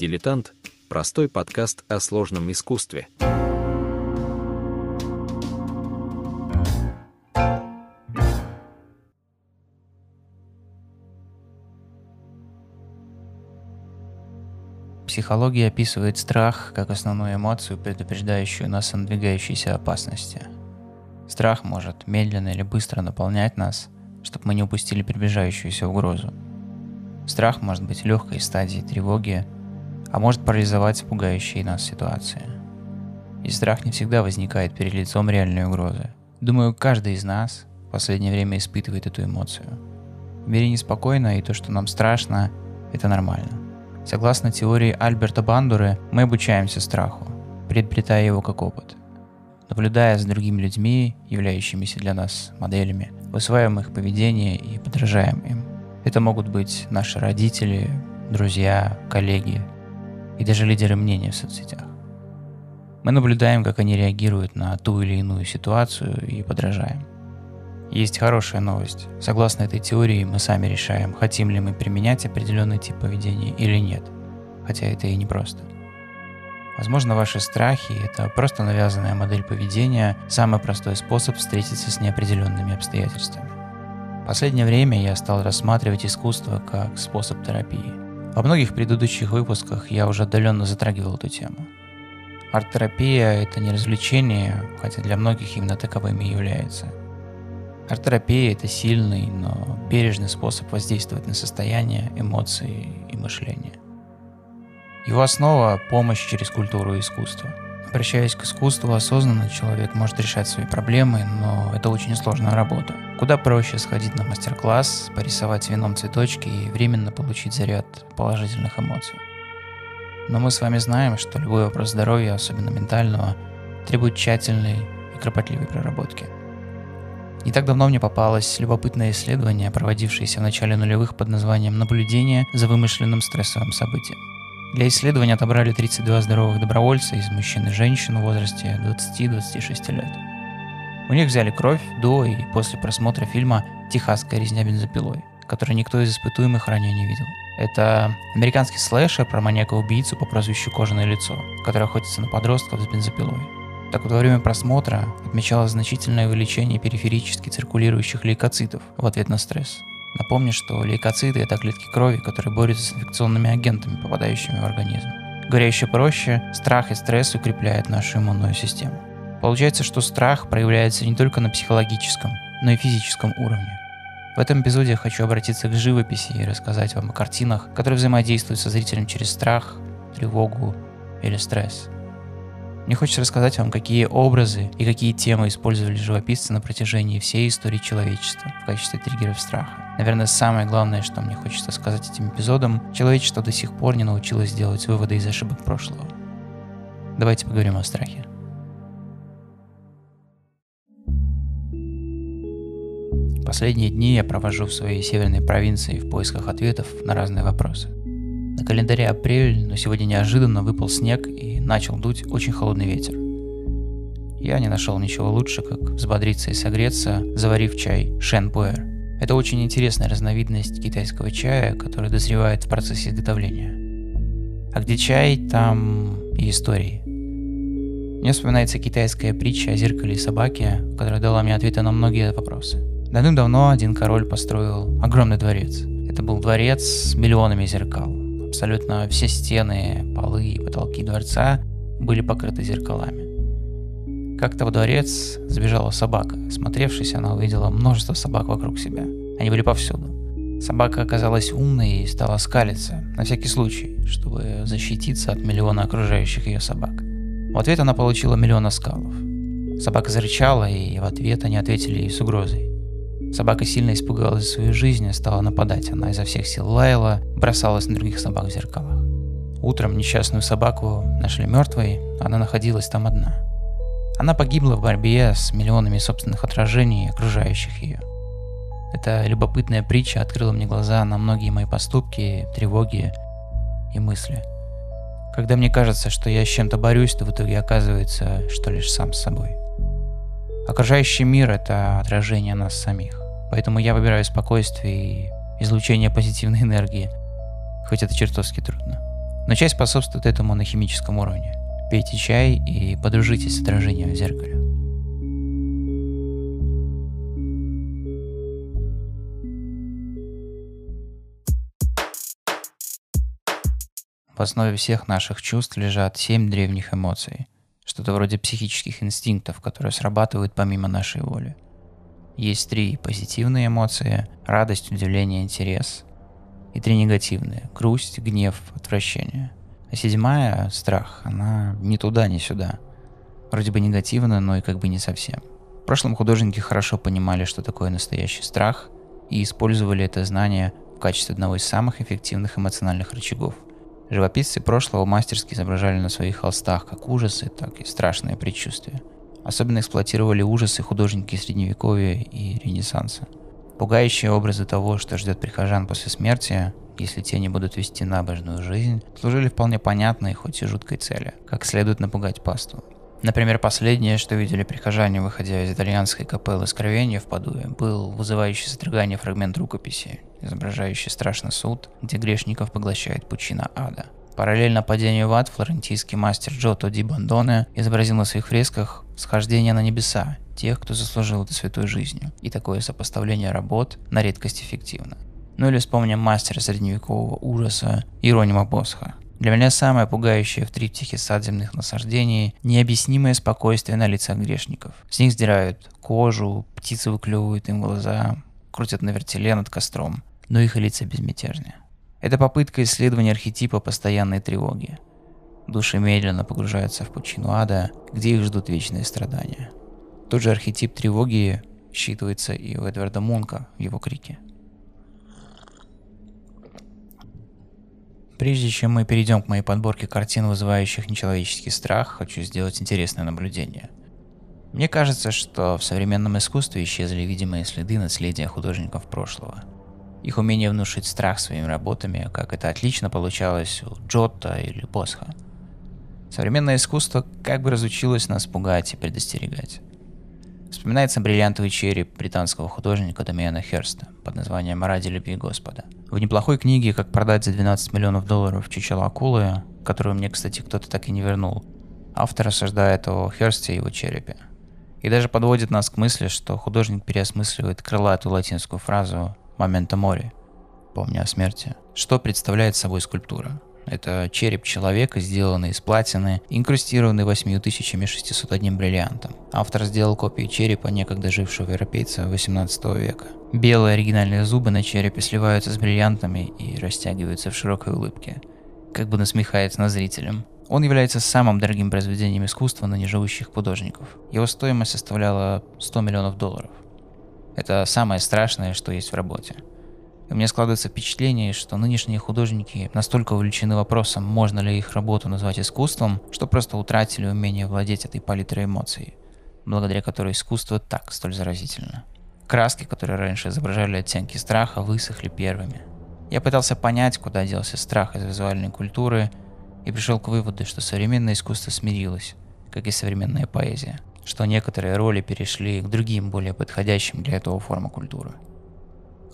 «Дилетант» — простой подкаст о сложном искусстве. Психология описывает страх как основную эмоцию, предупреждающую нас о надвигающейся опасности. Страх может медленно или быстро наполнять нас, чтобы мы не упустили приближающуюся угрозу. Страх может быть легкой стадией тревоги, а может парализовать пугающие нас ситуации. И страх не всегда возникает перед лицом реальной угрозы. Думаю, каждый из нас в последнее время испытывает эту эмоцию. В мире неспокойно, и то, что нам страшно, это нормально. Согласно теории Альберта Бандуры, мы обучаемся страху, приобретая его как опыт. Наблюдая за другими людьми, являющимися для нас моделями, усваиваем их поведение и подражаем им. Это могут быть наши родители, друзья, коллеги и даже лидеры мнения в соцсетях. Мы наблюдаем, как они реагируют на ту или иную ситуацию и подражаем. Есть хорошая новость. Согласно этой теории, мы сами решаем, хотим ли мы применять определенный тип поведения или нет. Хотя это и непросто. Возможно, ваши страхи – это просто навязанная модель поведения, самый простой способ встретиться с неопределенными обстоятельствами. В последнее время я стал рассматривать искусство как способ терапии. Во многих предыдущих выпусках я уже отдаленно затрагивал эту тему. Арт-терапия – это не развлечение, хотя для многих именно таковым и является. Арт-терапия – это сильный, но бережный способ воздействовать на состояние, эмоции и мышление. Его основа – помощь через культуру и искусство – Обращаясь к искусству, осознанно человек может решать свои проблемы, но это очень сложная работа. Куда проще сходить на мастер-класс, порисовать вином цветочки и временно получить заряд положительных эмоций. Но мы с вами знаем, что любой вопрос здоровья, особенно ментального, требует тщательной и кропотливой проработки. Не так давно мне попалось любопытное исследование, проводившееся в начале нулевых под названием «Наблюдение за вымышленным стрессовым событием». Для исследования отобрали 32 здоровых добровольца из мужчин и женщин в возрасте 20-26 лет. У них взяли кровь до и после просмотра фильма «Техасская резня бензопилой», который никто из испытуемых ранее не видел. Это американский слэшер про маньяка-убийцу по прозвищу «Кожаное лицо», который охотится на подростков с бензопилой. Так вот, во время просмотра отмечалось значительное увеличение периферически циркулирующих лейкоцитов в ответ на стресс – Напомню, что лейкоциты – это клетки крови, которые борются с инфекционными агентами, попадающими в организм. Говоря еще проще, страх и стресс укрепляют нашу иммунную систему. Получается, что страх проявляется не только на психологическом, но и физическом уровне. В этом эпизоде я хочу обратиться к живописи и рассказать вам о картинах, которые взаимодействуют со зрителем через страх, тревогу или стресс – мне хочется рассказать вам, какие образы и какие темы использовали живописцы на протяжении всей истории человечества в качестве триггеров страха. Наверное, самое главное, что мне хочется сказать этим эпизодом, человечество до сих пор не научилось делать выводы из ошибок прошлого. Давайте поговорим о страхе. Последние дни я провожу в своей северной провинции в поисках ответов на разные вопросы. На календаре апрель, но сегодня неожиданно выпал снег и начал дуть очень холодный ветер. Я не нашел ничего лучше, как взбодриться и согреться, заварив чай Шен Пуэр. Это очень интересная разновидность китайского чая, который дозревает в процессе изготовления. А где чай, там и истории. Мне вспоминается китайская притча о зеркале и собаке, которая дала мне ответы на многие вопросы. Давным-давно один король построил огромный дворец. Это был дворец с миллионами зеркал. Абсолютно все стены, полы и потолки дворца были покрыты зеркалами. Как-то во дворец забежала собака. Смотревшись, она увидела множество собак вокруг себя. Они были повсюду. Собака оказалась умной и стала скалиться, на всякий случай, чтобы защититься от миллиона окружающих ее собак. В ответ она получила миллион оскалов. Собака зарычала, и в ответ они ответили ей с угрозой. Собака сильно испугалась за свою жизнь и стала нападать. Она изо всех сил лаяла, бросалась на других собак в зеркалах. Утром несчастную собаку нашли мертвой, она находилась там одна. Она погибла в борьбе с миллионами собственных отражений, окружающих ее. Эта любопытная притча открыла мне глаза на многие мои поступки, тревоги и мысли. Когда мне кажется, что я с чем-то борюсь, то в итоге оказывается, что лишь сам с собой. Окружающий мир — это отражение нас самих. Поэтому я выбираю спокойствие и излучение позитивной энергии, хоть это чертовски трудно. Но часть способствует этому на химическом уровне. Пейте чай и подружитесь с отражением в зеркале. В основе всех наших чувств лежат семь древних эмоций. Что-то вроде психических инстинктов, которые срабатывают помимо нашей воли. Есть три позитивные эмоции – радость, удивление, интерес. И три негативные – грусть, гнев, отвращение. А седьмая – страх. Она ни туда, ни сюда. Вроде бы негативная, но и как бы не совсем. В прошлом художники хорошо понимали, что такое настоящий страх, и использовали это знание в качестве одного из самых эффективных эмоциональных рычагов – Живописцы прошлого мастерски изображали на своих холстах как ужасы, так и страшные предчувствия. Особенно эксплуатировали ужасы художники Средневековья и Ренессанса. Пугающие образы того, что ждет прихожан после смерти, если те не будут вести набожную жизнь, служили вполне понятной, хоть и жуткой цели, как следует напугать пасту. Например, последнее, что видели прихожане, выходя из итальянской капеллы Скровения в Падуе, был вызывающий содрогание фрагмент рукописи, изображающий страшный суд, где грешников поглощает пучина ада. Параллельно падению в ад флорентийский мастер Джото Ди Бандоне изобразил на своих фресках схождение на небеса тех, кто заслужил это святой жизнью, и такое сопоставление работ на редкость эффективно. Ну или вспомним мастера средневекового ужаса Иеронима Босха, для меня самое пугающее в триптихе сад земных насаждений – необъяснимое спокойствие на лицах грешников. С них сдирают кожу, птицы выклевывают им глаза, крутят на вертеле над костром, но их лица безмятежные. Это попытка исследования архетипа постоянной тревоги. Души медленно погружаются в пучину ада, где их ждут вечные страдания. Тот же архетип тревоги считывается и у Эдварда Мунка в его крике – Прежде чем мы перейдем к моей подборке картин, вызывающих нечеловеческий страх, хочу сделать интересное наблюдение. Мне кажется, что в современном искусстве исчезли видимые следы наследия художников прошлого. Их умение внушить страх своими работами, как это отлично получалось у Джотто или Босха. Современное искусство как бы разучилось нас пугать и предостерегать. Вспоминается бриллиантовый череп британского художника Дамиана Херста под названием «Ради любви Господа». В неплохой книге «Как продать за 12 миллионов долларов чучело акулы», которую мне, кстати, кто-то так и не вернул, автор рассуждает о Херсте и его черепе. И даже подводит нас к мысли, что художник переосмысливает крылатую латинскую фразу «момента мори», помня о смерти. Что представляет собой скульптура? Это череп человека, сделанный из платины, инкрустированный 8601 бриллиантом. Автор сделал копию черепа некогда жившего европейца 18 века. Белые оригинальные зубы на черепе сливаются с бриллиантами и растягиваются в широкой улыбке, как бы насмехается над зрителем. Он является самым дорогим произведением искусства на неживущих художников. Его стоимость составляла 100 миллионов долларов. Это самое страшное, что есть в работе – у меня складывается впечатление, что нынешние художники настолько увлечены вопросом, можно ли их работу назвать искусством, что просто утратили умение владеть этой палитрой эмоций, благодаря которой искусство так столь заразительно. Краски, которые раньше изображали оттенки страха, высохли первыми. Я пытался понять, куда делся страх из визуальной культуры, и пришел к выводу, что современное искусство смирилось, как и современная поэзия, что некоторые роли перешли к другим, более подходящим для этого формам культуры –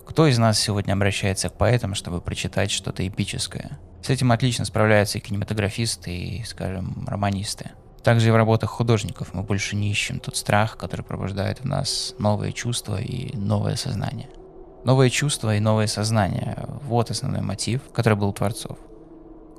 кто из нас сегодня обращается к поэтам, чтобы прочитать что-то эпическое? С этим отлично справляются и кинематографисты, и, скажем, романисты. Также и в работах художников мы больше не ищем тот страх, который пробуждает в нас новые чувства и новое сознание. Новые чувства и новое сознание – вот основной мотив, который был у творцов.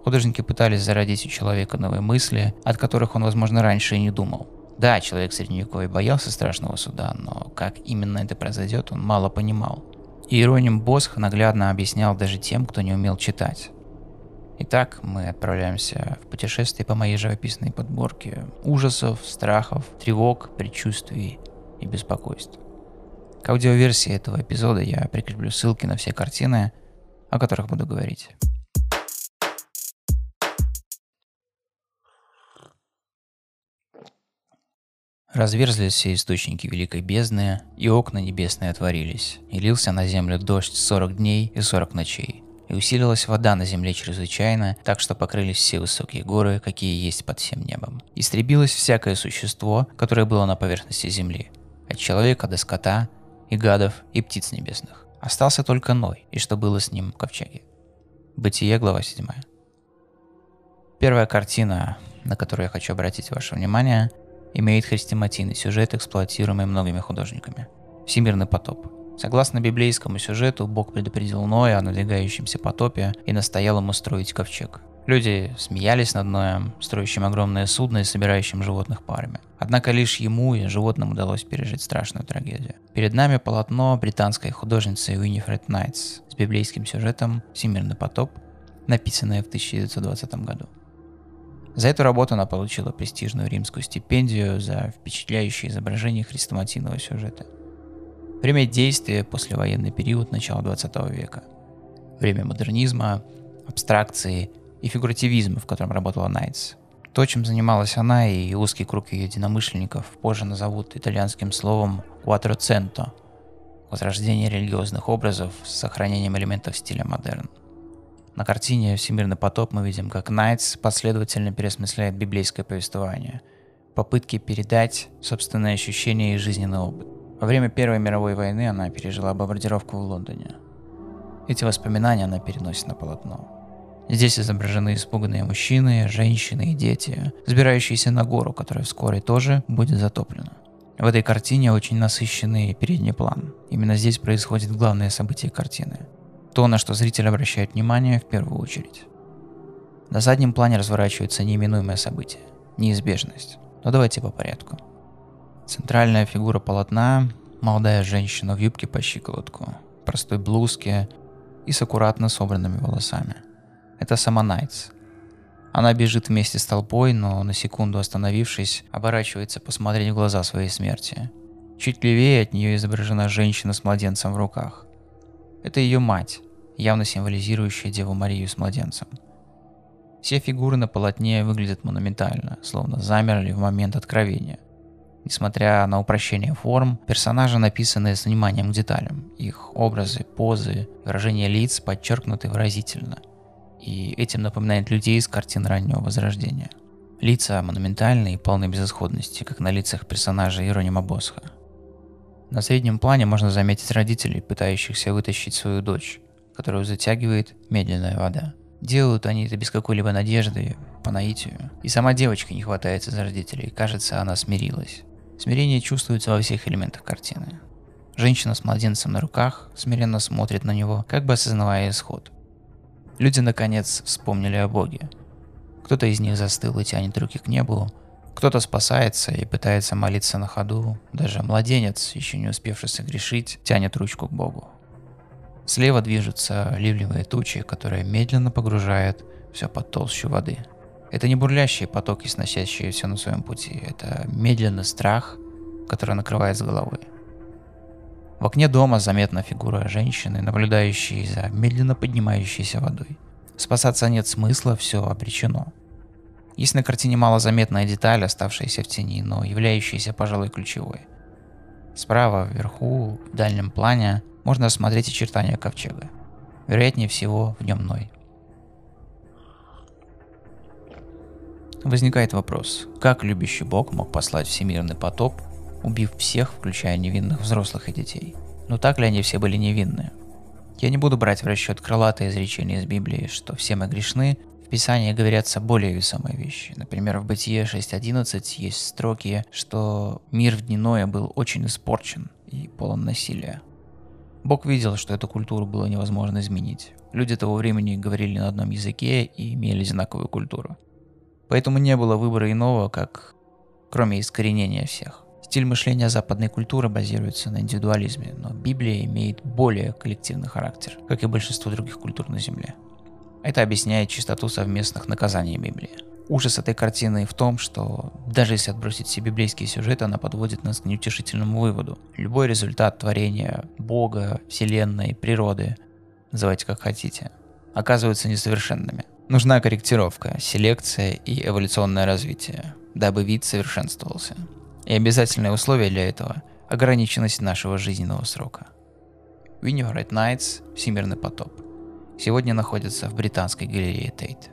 Художники пытались зародить у человека новые мысли, от которых он, возможно, раньше и не думал. Да, человек средневековья боялся страшного суда, но как именно это произойдет, он мало понимал. Иероним Босх наглядно объяснял даже тем, кто не умел читать. Итак, мы отправляемся в путешествие по моей живописной подборке ужасов, страхов, тревог, предчувствий и беспокойств. К аудиоверсии этого эпизода я прикреплю ссылки на все картины, о которых буду говорить. Разверзлись все источники великой бездны, и окна небесные отворились, и лился на землю дождь сорок дней и сорок ночей. И усилилась вода на земле чрезвычайно, так что покрылись все высокие горы, какие есть под всем небом. Истребилось всякое существо, которое было на поверхности земли, от человека до скота, и гадов, и птиц небесных. Остался только Ной, и что было с ним в ковчеге. Бытие, глава 7. Первая картина, на которую я хочу обратить ваше внимание, имеет хрестоматийный сюжет, эксплуатируемый многими художниками. Всемирный потоп. Согласно библейскому сюжету, Бог предупредил Ноя о надвигающемся потопе и настоял ему строить ковчег. Люди смеялись над Ноем, строящим огромное судно и собирающим животных парами. Однако лишь ему и животным удалось пережить страшную трагедию. Перед нами полотно британской художницы Уинифред Найтс с библейским сюжетом «Всемирный потоп», написанное в 1920 году. За эту работу она получила престижную римскую стипендию за впечатляющее изображение хрестоматийного сюжета. Время действия – послевоенный период начала 20 века. Время модернизма, абстракции и фигуративизма, в котором работала Найтс. То, чем занималась она и узкий круг ее единомышленников, позже назовут итальянским словом «quattrocento» – возрождение религиозных образов с сохранением элементов стиля модерн. На картине «Всемирный потоп» мы видим, как Найтс последовательно переосмысляет библейское повествование, попытки передать собственные ощущения и жизненный опыт. Во время Первой мировой войны она пережила бомбардировку в Лондоне. Эти воспоминания она переносит на полотно. Здесь изображены испуганные мужчины, женщины и дети, сбирающиеся на гору, которая вскоре тоже будет затоплена. В этой картине очень насыщенный передний план. Именно здесь происходит главное событие картины. То, на что зритель обращает внимание в первую очередь. На заднем плане разворачивается неименуемое событие – неизбежность. Но давайте по порядку. Центральная фигура полотна – молодая женщина в юбке по щиколотку, простой блузке и с аккуратно собранными волосами – это сама Найтс. Она бежит вместе с толпой, но на секунду остановившись, оборачивается посмотреть в глаза своей смерти. Чуть левее от нее изображена женщина с младенцем в руках. Это ее мать, явно символизирующая Деву Марию с младенцем. Все фигуры на полотне выглядят монументально, словно замерли в момент откровения. Несмотря на упрощение форм, персонажи написаны с вниманием к деталям. Их образы, позы, выражения лиц подчеркнуты выразительно – и этим напоминает людей из картин раннего Возрождения. Лица монументальные и полны безысходности, как на лицах персонажа Иеронима Босха. На среднем плане можно заметить родителей, пытающихся вытащить свою дочь, которую затягивает медленная вода. Делают они это без какой-либо надежды, по наитию. И сама девочка не хватается за родителей, кажется, она смирилась. Смирение чувствуется во всех элементах картины. Женщина с младенцем на руках смиренно смотрит на него, как бы осознавая исход. Люди наконец вспомнили о Боге. Кто-то из них застыл и тянет руки к небу, кто-то спасается и пытается молиться на ходу, даже младенец, еще не успевший согрешить, тянет ручку к Богу. Слева движутся ливлевые тучи, которые медленно погружают все под толщу воды. Это не бурлящие потоки, сносящие все на своем пути, это медленный страх, который накрывает с головой. В окне дома заметна фигура женщины, наблюдающей за медленно поднимающейся водой. Спасаться нет смысла, все обречено. Есть на картине малозаметная деталь, оставшаяся в тени, но являющаяся, пожалуй, ключевой. Справа, вверху, в дальнем плане можно осмотреть очертания ковчега. Вероятнее всего, в нем Ной. Возникает вопрос, как любящий Бог мог послать всемирный потоп убив всех, включая невинных взрослых и детей. Но так ли они все были невинны? Я не буду брать в расчет крылатые изречения из Библии, что все мы грешны, в Писании говорятся более весомые вещи. Например, в Бытие 6.11 есть строки, что мир в дневное был очень испорчен и полон насилия. Бог видел, что эту культуру было невозможно изменить. Люди того времени говорили на одном языке и имели одинаковую культуру. Поэтому не было выбора иного, как кроме искоренения всех. Стиль мышления западной культуры базируется на индивидуализме, но Библия имеет более коллективный характер, как и большинство других культур на Земле. Это объясняет чистоту совместных наказаний Библии. Ужас этой картины в том, что даже если отбросить все библейские сюжеты, она подводит нас к неутешительному выводу. Любой результат творения Бога, Вселенной, природы, называйте как хотите, оказываются несовершенными. Нужна корректировка, селекция и эволюционное развитие, дабы вид совершенствовался. И обязательное условие для этого – ограниченность нашего жизненного срока. Winifred Nights «Всемирный потоп» сегодня находится в британской галерее Тейт.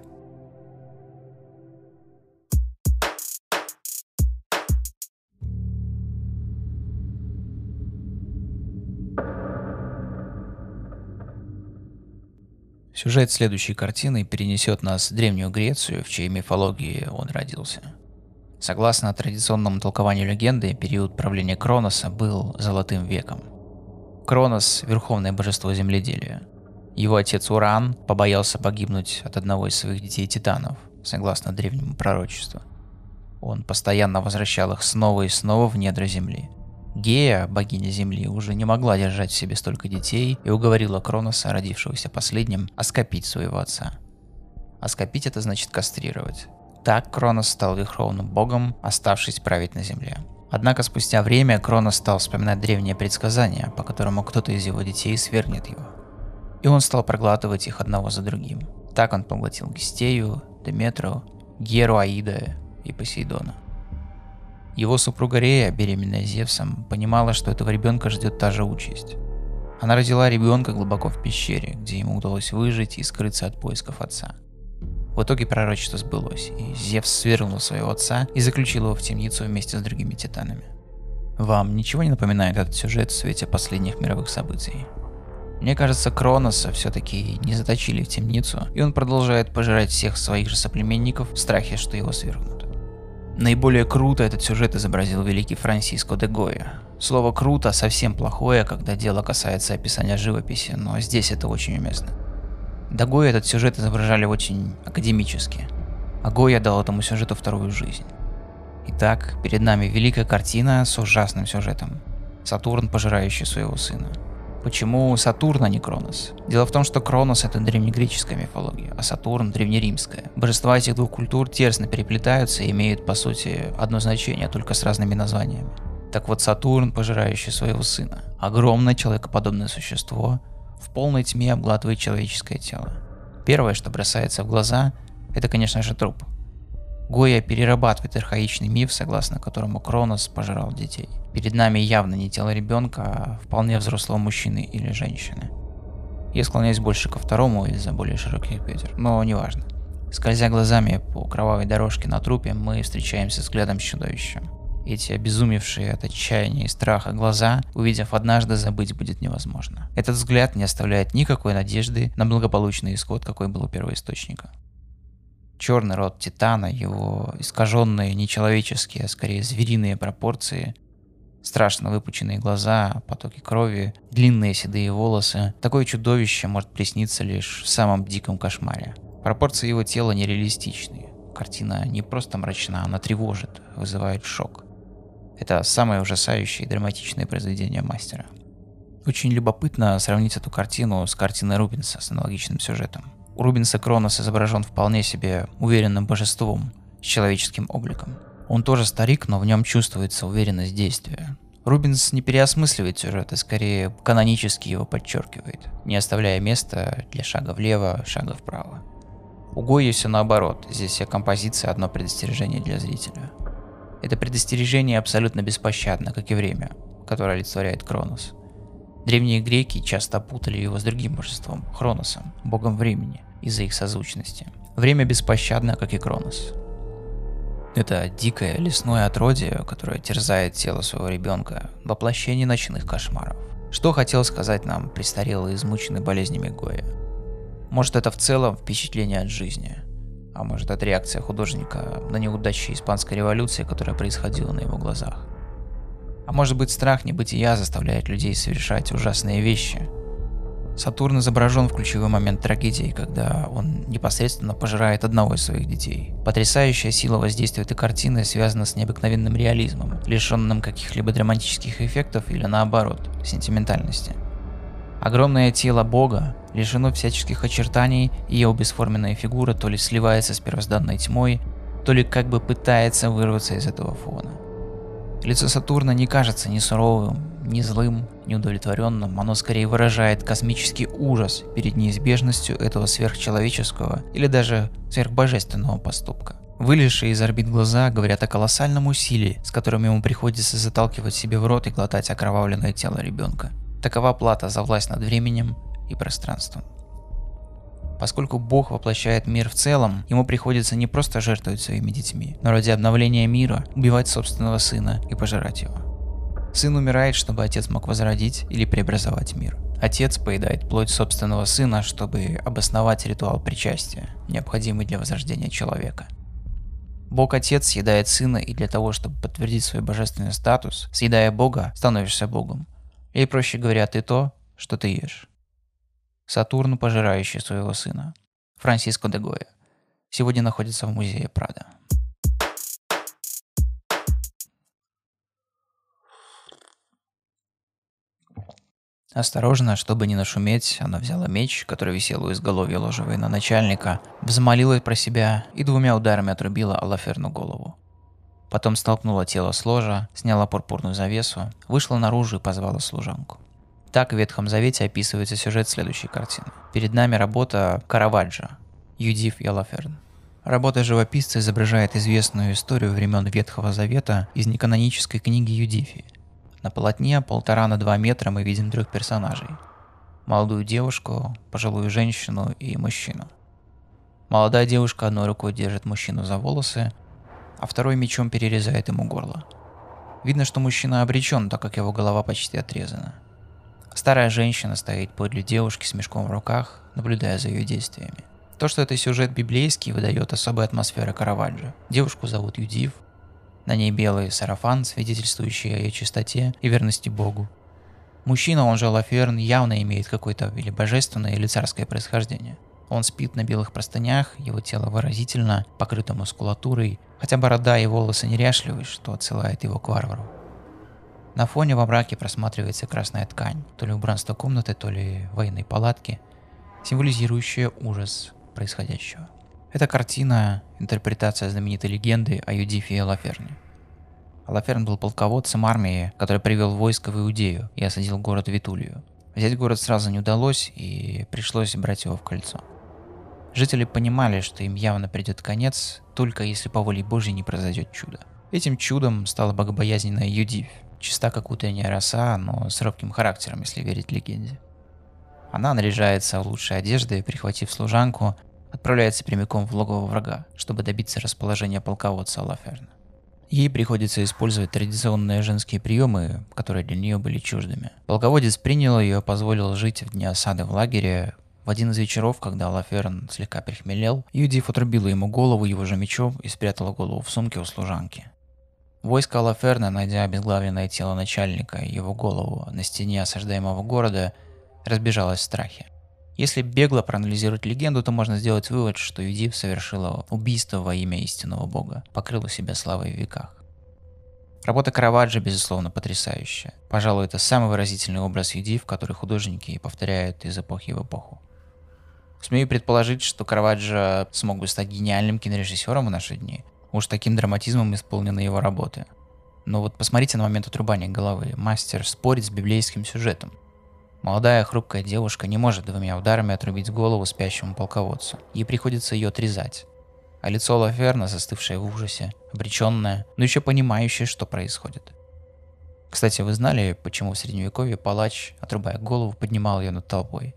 Сюжет следующей картины перенесет нас в Древнюю Грецию, в чьей мифологии он родился. Согласно традиционному толкованию легенды, период правления Кроноса был золотым веком. Кронос – верховное божество земледелия. Его отец Уран побоялся погибнуть от одного из своих детей титанов, согласно древнему пророчеству. Он постоянно возвращал их снова и снова в недра земли – Гея, богиня Земли, уже не могла держать в себе столько детей и уговорила Кроноса, родившегося последним, оскопить своего отца. Оскопить это значит кастрировать. Так Кронос стал верховным богом, оставшись править на Земле. Однако спустя время Кронос стал вспоминать древние предсказания, по которому кто-то из его детей свергнет его. И он стал проглатывать их одного за другим. Так он поглотил Гестею, Деметру, Геру Аида и Посейдона. Его супруга Рея, беременная Зевсом, понимала, что этого ребенка ждет та же участь. Она родила ребенка глубоко в пещере, где ему удалось выжить и скрыться от поисков отца. В итоге пророчество сбылось, и Зевс свергнул своего отца и заключил его в темницу вместе с другими титанами. Вам ничего не напоминает этот сюжет в свете последних мировых событий? Мне кажется, Кроноса все-таки не заточили в темницу, и он продолжает пожирать всех своих же соплеменников в страхе, что его свергнут. Наиболее круто этот сюжет изобразил великий Франсиско де Гоя. Слово «круто» совсем плохое, когда дело касается описания живописи, но здесь это очень уместно. До Гоя этот сюжет изображали очень академически, а Гоя дал этому сюжету вторую жизнь. Итак, перед нами великая картина с ужасным сюжетом. Сатурн, пожирающий своего сына – Почему Сатурн, а не Кронос? Дело в том, что Кронос это древнегреческая мифология, а Сатурн древнеримская. Божества этих двух культур тесно переплетаются и имеют, по сути, одно значение, только с разными названиями. Так вот, Сатурн, пожирающий своего сына. Огромное человекоподобное существо, в полной тьме обгладывает человеческое тело. Первое, что бросается в глаза, это, конечно же, труп. Гоя перерабатывает архаичный миф, согласно которому Кронос пожирал детей. Перед нами явно не тело ребенка, а вполне взрослого мужчины или женщины. Я склоняюсь больше ко второму из-за более широких бедер, но неважно. Скользя глазами по кровавой дорожке на трупе, мы встречаемся взглядом с чудовищем. Эти обезумевшие от отчаяния и страха глаза, увидев однажды, забыть будет невозможно. Этот взгляд не оставляет никакой надежды на благополучный исход, какой был у первоисточника. Черный рот Титана, его искаженные нечеловеческие, а скорее звериные пропорции, страшно выпученные глаза, потоки крови, длинные седые волосы. Такое чудовище может присниться лишь в самом диком кошмаре. Пропорции его тела нереалистичные. Картина не просто мрачна, она тревожит, вызывает шок. Это самое ужасающее и драматичное произведение мастера. Очень любопытно сравнить эту картину с картиной Рубинса с аналогичным сюжетом. У Рубинса Кронос изображен вполне себе уверенным божеством с человеческим обликом. Он тоже старик, но в нем чувствуется уверенность действия. Рубинс не переосмысливает сюжет, а скорее канонически его подчеркивает, не оставляя места для шага влево, шага вправо. У Гои все наоборот, здесь вся композиция одно предостережение для зрителя. Это предостережение абсолютно беспощадно, как и время, которое олицетворяет Кронос. Древние греки часто путали его с другим божеством, Хроносом, богом времени, из-за их созвучности. Время беспощадно, как и Кронос. Это дикое лесное отродье, которое терзает тело своего ребенка, воплощение ночных кошмаров. Что хотел сказать нам престарелый измученный болезнями Гоя? Может это в целом впечатление от жизни, а может это реакция художника на неудачи испанской революции, которая происходила на его глазах. А может быть страх небытия заставляет людей совершать ужасные вещи – Сатурн изображен в ключевой момент трагедии, когда он непосредственно пожирает одного из своих детей. Потрясающая сила воздействия этой картины связана с необыкновенным реализмом, лишенным каких-либо драматических эффектов или наоборот, сентиментальности. Огромное тело Бога лишено всяческих очертаний, и его бесформенная фигура то ли сливается с первозданной тьмой, то ли как бы пытается вырваться из этого фона. Лицо Сатурна не кажется ни суровым, ни злым, ни удовлетворенным, оно скорее выражает космический ужас перед неизбежностью этого сверхчеловеческого или даже сверхбожественного поступка. Вылезшие из орбит глаза говорят о колоссальном усилии, с которым ему приходится заталкивать себе в рот и глотать окровавленное тело ребенка. Такова плата за власть над временем и пространством. Поскольку Бог воплощает мир в целом, ему приходится не просто жертвовать своими детьми, но ради обновления мира убивать собственного сына и пожирать его. Сын умирает, чтобы отец мог возродить или преобразовать мир. Отец поедает плоть собственного сына, чтобы обосновать ритуал причастия, необходимый для возрождения человека. Бог Отец съедает Сына, и для того, чтобы подтвердить свой божественный статус, съедая Бога, становишься Богом. Или, проще говоря, ты то, что ты ешь. Сатурн, пожирающий своего сына. Франсиско де Гоя. Сегодня находится в музее Прада. Осторожно, чтобы не нашуметь, она взяла меч, который висел у изголовья ложа начальника, взмолилась про себя и двумя ударами отрубила Алаферну голову. Потом столкнула тело с ложа, сняла пурпурную завесу, вышла наружу и позвала служанку. Так в Ветхом Завете описывается сюжет следующей картины. Перед нами работа Караваджо, Юдив и Алаферн. Работа живописца изображает известную историю времен Ветхого Завета из неканонической книги Юдифи, на полотне полтора на два метра мы видим трех персонажей. Молодую девушку, пожилую женщину и мужчину. Молодая девушка одной рукой держит мужчину за волосы, а второй мечом перерезает ему горло. Видно, что мужчина обречен, так как его голова почти отрезана. Старая женщина стоит подле девушки с мешком в руках, наблюдая за ее действиями. То, что это сюжет библейский, выдает особую атмосферу Караваджо. Девушку зовут Юдив, на ней белый сарафан, свидетельствующий о ее чистоте и верности Богу. Мужчина, он же Лаферн, явно имеет какое-то или божественное, или царское происхождение. Он спит на белых простынях, его тело выразительно, покрыто мускулатурой, хотя борода и волосы неряшливы, что отсылает его к варвару. На фоне во мраке просматривается красная ткань, то ли убранство комнаты, то ли военной палатки, символизирующая ужас происходящего. Эта картина – интерпретация знаменитой легенды о Юдифе и Лаферне. Лаферн был полководцем армии, который привел войско в Иудею и осадил город Витулию. Взять город сразу не удалось, и пришлось брать его в кольцо. Жители понимали, что им явно придет конец, только если по воле Божьей не произойдет чудо. Этим чудом стала богобоязненная Юдив, чиста как утренняя роса, но с робким характером, если верить легенде. Она наряжается в лучшие одежды, прихватив служанку, отправляется прямиком в логово врага, чтобы добиться расположения полководца Лаферна. Ей приходится использовать традиционные женские приемы, которые для нее были чуждыми. Полководец принял ее позволил жить в дни осады в лагере. В один из вечеров, когда Лаферн слегка прихмелел, Юдив отрубила ему голову его же мечом и спрятала голову в сумке у служанки. Войско Лаферна, найдя обезглавленное тело начальника и его голову на стене осаждаемого города, разбежалось в страхе. Если бегло проанализировать легенду, то можно сделать вывод, что Юдив совершила убийство во имя истинного бога, покрыла себя славой в веках. Работа Караваджо, безусловно, потрясающая. Пожалуй, это самый выразительный образ Юдив, который художники повторяют из эпохи в эпоху. Смею предположить, что Караваджо смог бы стать гениальным кинорежиссером в наши дни. Уж таким драматизмом исполнены его работы. Но вот посмотрите на момент отрубания головы. Мастер спорит с библейским сюжетом. Молодая хрупкая девушка не может двумя ударами отрубить голову спящему полководцу. Ей приходится ее отрезать. А лицо Лаферна, застывшее в ужасе, обреченное, но еще понимающее, что происходит. Кстати, вы знали, почему в средневековье палач, отрубая голову, поднимал ее над толпой?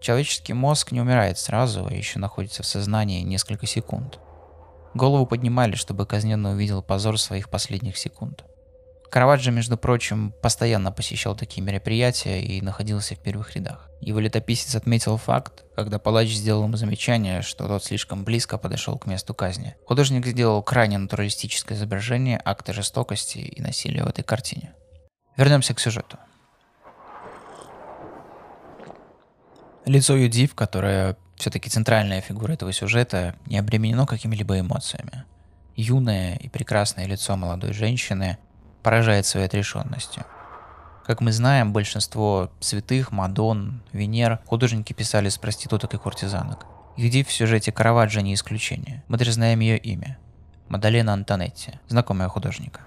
Человеческий мозг не умирает сразу, а еще находится в сознании несколько секунд. Голову поднимали, чтобы казненный увидел позор своих последних секунд. Караваджо, между прочим, постоянно посещал такие мероприятия и находился в первых рядах. Его летописец отметил факт, когда палач сделал ему замечание, что тот слишком близко подошел к месту казни. Художник сделал крайне натуралистическое изображение акта жестокости и насилия в этой картине. Вернемся к сюжету. Лицо Юдив, которое все-таки центральная фигура этого сюжета, не обременено какими-либо эмоциями. Юное и прекрасное лицо молодой женщины поражает своей отрешенностью. Как мы знаем, большинство святых, Мадон, Венер художники писали с проституток и куртизанок. Юдив в сюжете Караваджо не исключение. Мы даже знаем ее имя. Мадалена Антонетти, знакомая художника.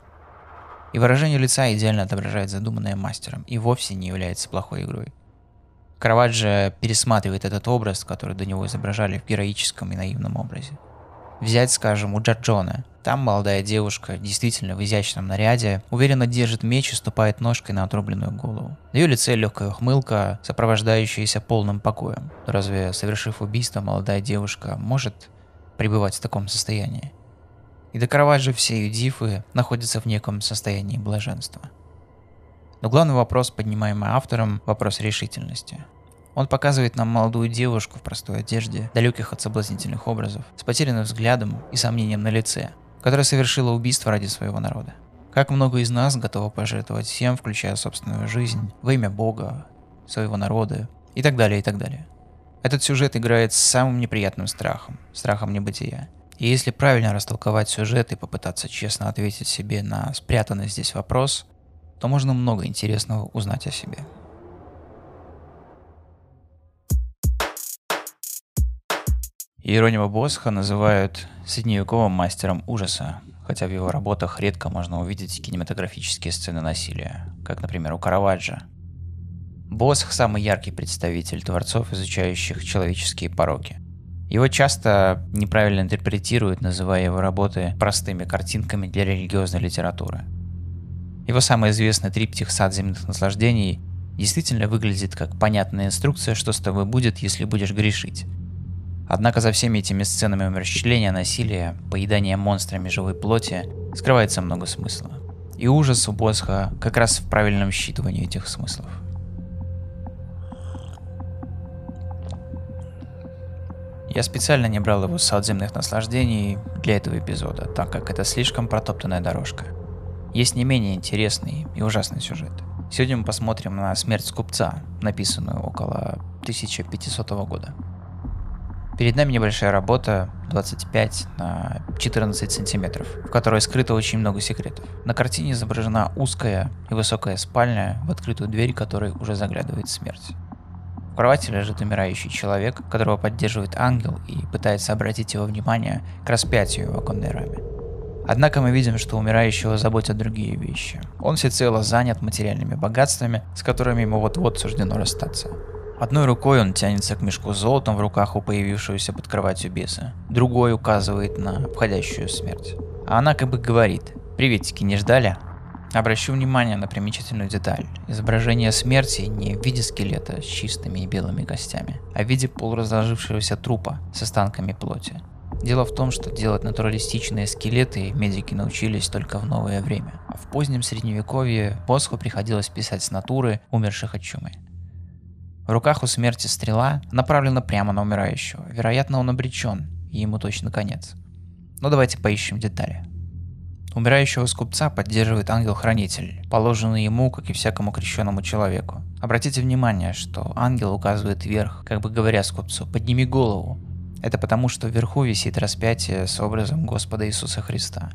И выражение лица идеально отображает задуманное мастером и вовсе не является плохой игрой. Караваджо пересматривает этот образ, который до него изображали в героическом и наивном образе. Взять, скажем, у Джорджона. Там молодая девушка, действительно в изящном наряде, уверенно держит меч и ступает ножкой на отрубленную голову. На ее лице легкая ухмылка, сопровождающаяся полным покоем. Разве, совершив убийство, молодая девушка может пребывать в таком состоянии? И до Караваджо все ее дифы находятся в неком состоянии блаженства. Но главный вопрос, поднимаемый автором, вопрос решительности. Он показывает нам молодую девушку в простой одежде, далеких от соблазнительных образов, с потерянным взглядом и сомнением на лице, которая совершила убийство ради своего народа. Как много из нас готово пожертвовать всем, включая собственную жизнь, во имя Бога, своего народа и так далее, и так далее. Этот сюжет играет с самым неприятным страхом, страхом небытия. И если правильно растолковать сюжет и попытаться честно ответить себе на спрятанный здесь вопрос, то можно много интересного узнать о себе. Иеронима Босха называют средневековым мастером ужаса, хотя в его работах редко можно увидеть кинематографические сцены насилия, как, например, у Караваджо. Босх – самый яркий представитель творцов, изучающих человеческие пороки. Его часто неправильно интерпретируют, называя его работы простыми картинками для религиозной литературы. Его самый известный триптих «Сад земных наслаждений» действительно выглядит как понятная инструкция, что с тобой будет, если будешь грешить. Однако за всеми этими сценами умерщвления, насилия, поедания монстрами живой плоти скрывается много смысла. И ужас у Босха как раз в правильном считывании этих смыслов. Я специально не брал его с отземных наслаждений для этого эпизода, так как это слишком протоптанная дорожка. Есть не менее интересный и ужасный сюжет. Сегодня мы посмотрим на смерть скупца, написанную около 1500 года. Перед нами небольшая работа 25 на 14 сантиметров, в которой скрыто очень много секретов. На картине изображена узкая и высокая спальня, в открытую дверь которой уже заглядывает смерть. В кровати лежит умирающий человек, которого поддерживает ангел и пытается обратить его внимание к распятию в оконной раме. Однако мы видим, что умирающего заботят другие вещи. Он всецело занят материальными богатствами, с которыми ему вот-вот суждено расстаться. Одной рукой он тянется к мешку с золотом в руках у появившегося под кроватью беса. Другой указывает на обходящую смерть. А она как бы говорит «Приветики, не ждали?» Обращу внимание на примечательную деталь. Изображение смерти не в виде скелета с чистыми и белыми костями, а в виде полуразложившегося трупа с останками плоти. Дело в том, что делать натуралистичные скелеты медики научились только в новое время, а в позднем средневековье Босху приходилось писать с натуры умерших от чумы. В руках у смерти стрела направлена прямо на умирающего. Вероятно, он обречен, и ему точно конец. Но давайте поищем детали. Умирающего скупца поддерживает ангел-хранитель, положенный ему, как и всякому крещенному человеку. Обратите внимание, что ангел указывает вверх, как бы говоря скупцу «подними голову». Это потому, что вверху висит распятие с образом Господа Иисуса Христа.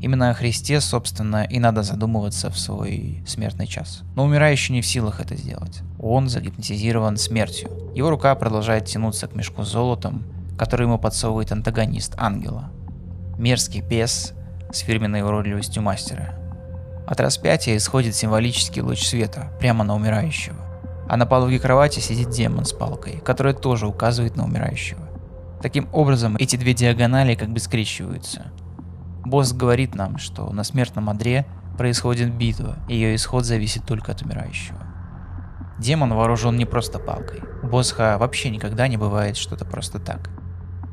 Именно о Христе, собственно, и надо задумываться в свой смертный час. Но умирающий не в силах это сделать. Он загипнотизирован смертью. Его рука продолжает тянуться к мешку с золотом, который ему подсовывает антагонист ангела. Мерзкий бес с фирменной уродливостью мастера. От распятия исходит символический луч света прямо на умирающего. А на пологе кровати сидит демон с палкой, которая тоже указывает на умирающего. Таким образом, эти две диагонали как бы скрещиваются. Босс говорит нам, что на смертном одре происходит битва, и ее исход зависит только от умирающего. Демон вооружен не просто палкой. У Босха вообще никогда не бывает что-то просто так.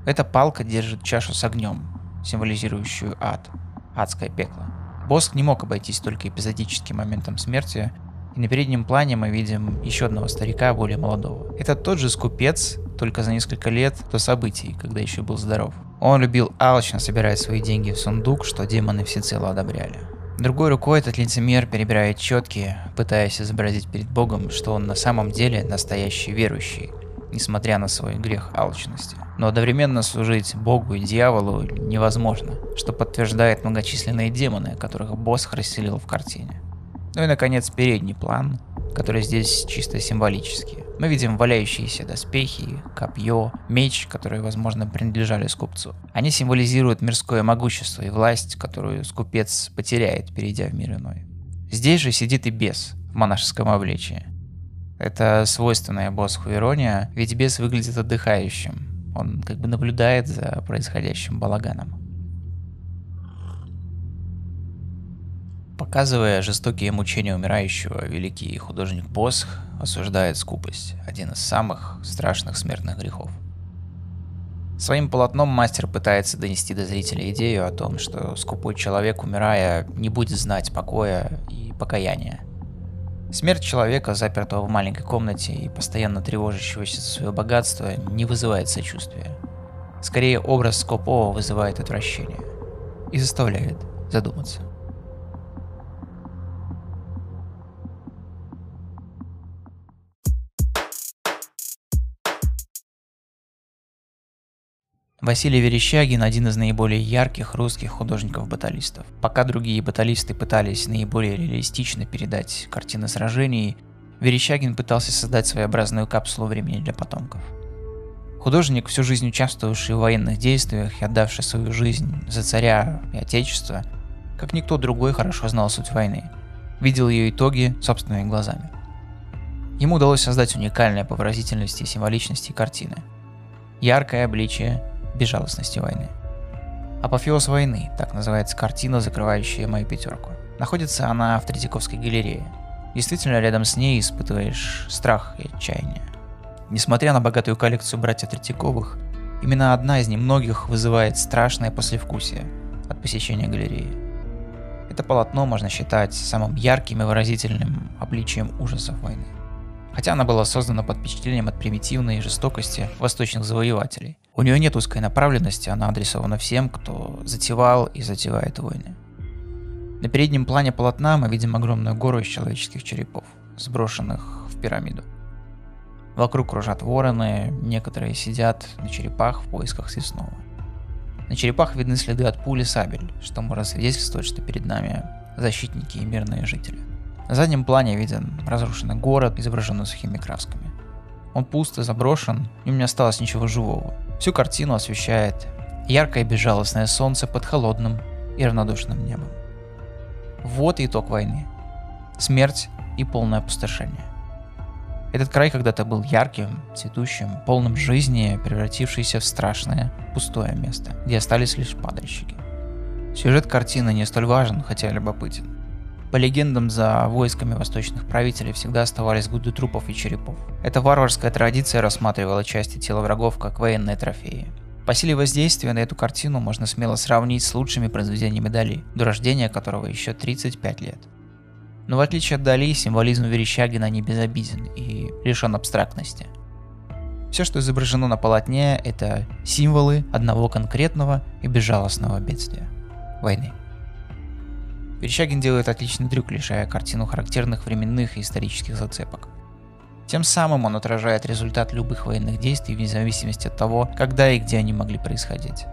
Эта палка держит чашу с огнем, символизирующую ад, адское пекло. Боск не мог обойтись только эпизодическим моментом смерти, и на переднем плане мы видим еще одного старика, более молодого. Это тот же скупец, только за несколько лет до событий, когда еще был здоров. Он любил алчно собирать свои деньги в сундук, что демоны всецело одобряли. Другой рукой этот лицемер перебирает четки, пытаясь изобразить перед Богом, что он на самом деле настоящий верующий, несмотря на свой грех алчности. Но одновременно служить Богу и дьяволу невозможно, что подтверждает многочисленные демоны, которых босс расселил в картине. Ну и наконец передний план, который здесь чисто символический. Мы видим валяющиеся доспехи, копье, меч, которые, возможно, принадлежали скупцу. Они символизируют мирское могущество и власть, которую скупец потеряет, перейдя в мир иной. Здесь же сидит и бес в монашеском обличии. Это свойственная босху ирония, ведь бес выглядит отдыхающим. Он как бы наблюдает за происходящим балаганом. Показывая жестокие мучения умирающего, великий художник Босх осуждает скупость, один из самых страшных смертных грехов. Своим полотном мастер пытается донести до зрителя идею о том, что скупой человек, умирая, не будет знать покоя и покаяния. Смерть человека, запертого в маленькой комнате и постоянно тревожащегося за свое богатство, не вызывает сочувствия. Скорее, образ Скопова вызывает отвращение и заставляет задуматься. Василий Верещагин – один из наиболее ярких русских художников-баталистов. Пока другие баталисты пытались наиболее реалистично передать картины сражений, Верещагин пытался создать своеобразную капсулу времени для потомков. Художник, всю жизнь участвовавший в военных действиях и отдавший свою жизнь за царя и отечество, как никто другой хорошо знал суть войны, видел ее итоги собственными глазами. Ему удалось создать уникальное по выразительности и символичности картины. Яркое обличие безжалостности войны. Апофеоз войны, так называется картина, закрывающая мою пятерку. Находится она в Третьяковской галерее. Действительно, рядом с ней испытываешь страх и отчаяние. Несмотря на богатую коллекцию братьев Третьяковых, именно одна из немногих вызывает страшное послевкусие от посещения галереи. Это полотно можно считать самым ярким и выразительным обличием ужасов войны. Хотя она была создана под впечатлением от примитивной жестокости восточных завоевателей. У нее нет узкой направленности, она адресована всем, кто затевал и затевает войны. На переднем плане полотна мы видим огромную гору из человеческих черепов, сброшенных в пирамиду. Вокруг кружат вороны, некоторые сидят на черепах в поисках съестного. На черепах видны следы от пули сабель, что может свидетельствовать, что перед нами защитники и мирные жители. На заднем плане виден разрушенный город, изображенный сухими красками. Он пуст и заброшен, и у меня осталось ничего живого. Всю картину освещает яркое безжалостное солнце под холодным и равнодушным небом. Вот итог войны. Смерть и полное опустошение. Этот край когда-то был ярким, цветущим, полным жизни, превратившийся в страшное, пустое место, где остались лишь падальщики. Сюжет картины не столь важен, хотя любопытен. По легендам, за войсками восточных правителей всегда оставались груды трупов и черепов. Эта варварская традиция рассматривала части тела врагов как военные трофеи. По силе воздействия на эту картину можно смело сравнить с лучшими произведениями Дали, до рождения которого еще 35 лет. Но в отличие от Дали, символизм Верещагина не безобиден и лишен абстрактности. Все, что изображено на полотне, это символы одного конкретного и безжалостного бедствия – войны. Верещагин делает отличный трюк, лишая картину характерных временных и исторических зацепок. Тем самым он отражает результат любых военных действий вне зависимости от того, когда и где они могли происходить.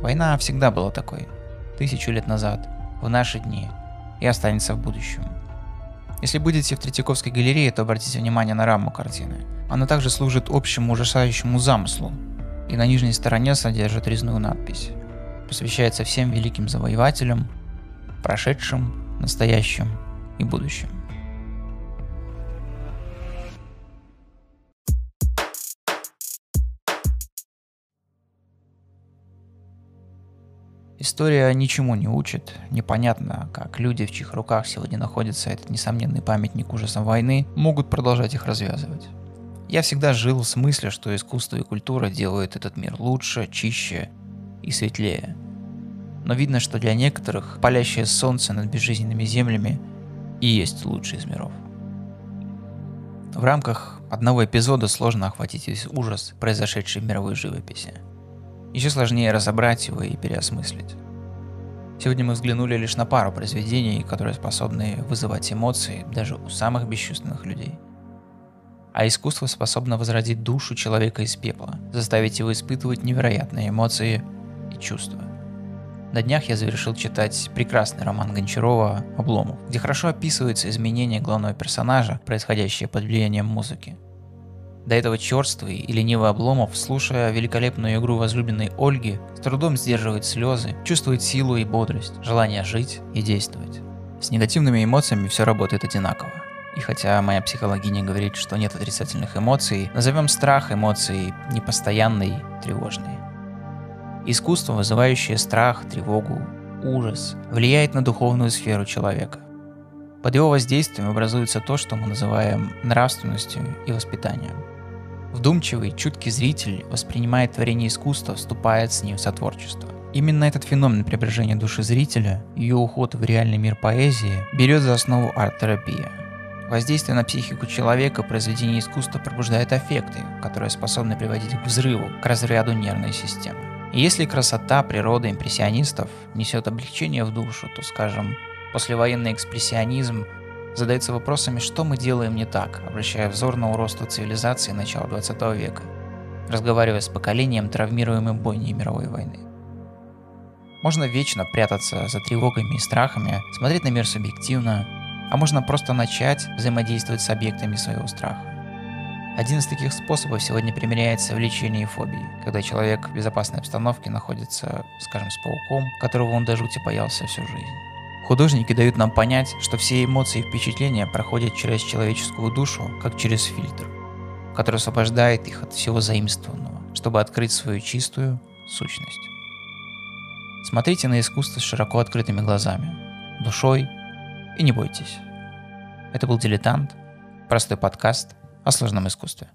Война всегда была такой. Тысячу лет назад, в наши дни и останется в будущем. Если будете в Третьяковской галерее, то обратите внимание на раму картины. Она также служит общему ужасающему замыслу, и на нижней стороне содержит резную надпись. Посвящается всем великим завоевателям, прошедшем, настоящем и будущем. История ничему не учит. Непонятно, как люди, в чьих руках сегодня находится этот несомненный памятник ужасам войны, могут продолжать их развязывать. Я всегда жил с мыслью, что искусство и культура делают этот мир лучше, чище и светлее – но видно, что для некоторых палящее солнце над безжизненными землями и есть лучший из миров. В рамках одного эпизода сложно охватить весь ужас, произошедший в мировой живописи. Еще сложнее разобрать его и переосмыслить. Сегодня мы взглянули лишь на пару произведений, которые способны вызывать эмоции даже у самых бесчувственных людей. А искусство способно возродить душу человека из пепла, заставить его испытывать невероятные эмоции и чувства. На днях я завершил читать прекрасный роман Гончарова «Обломов», где хорошо описываются изменения главного персонажа, происходящие под влиянием музыки. До этого черствый и ленивый Обломов, слушая великолепную игру возлюбленной Ольги, с трудом сдерживает слезы, чувствует силу и бодрость, желание жить и действовать. С негативными эмоциями все работает одинаково. И хотя моя психологиня говорит, что нет отрицательных эмоций, назовем страх эмоцией непостоянной, тревожной. Искусство, вызывающее страх, тревогу, ужас, влияет на духовную сферу человека. Под его воздействием образуется то, что мы называем нравственностью и воспитанием. Вдумчивый, чуткий зритель воспринимает творение искусства, вступает с ним в сотворчество. Именно этот феномен преображения души зрителя, ее уход в реальный мир поэзии, берет за основу арт-терапия. Воздействие на психику человека произведение искусства пробуждает аффекты, которые способны приводить к взрыву, к разряду нервной системы. Если красота природы импрессионистов несет облегчение в душу, то, скажем, послевоенный экспрессионизм задается вопросами, что мы делаем не так, обращая взор на уросту цивилизации начала 20 века, разговаривая с поколением, травмируемым бойней мировой войны. Можно вечно прятаться за тревогами и страхами, смотреть на мир субъективно, а можно просто начать взаимодействовать с объектами своего страха. Один из таких способов сегодня применяется в лечении фобии, когда человек в безопасной обстановке находится, скажем, с пауком, которого он до жути боялся всю жизнь. Художники дают нам понять, что все эмоции и впечатления проходят через человеческую душу, как через фильтр, который освобождает их от всего заимствованного, чтобы открыть свою чистую сущность. Смотрите на искусство с широко открытыми глазами, душой и не бойтесь. Это был «Дилетант», простой подкаст о сложном искусстве.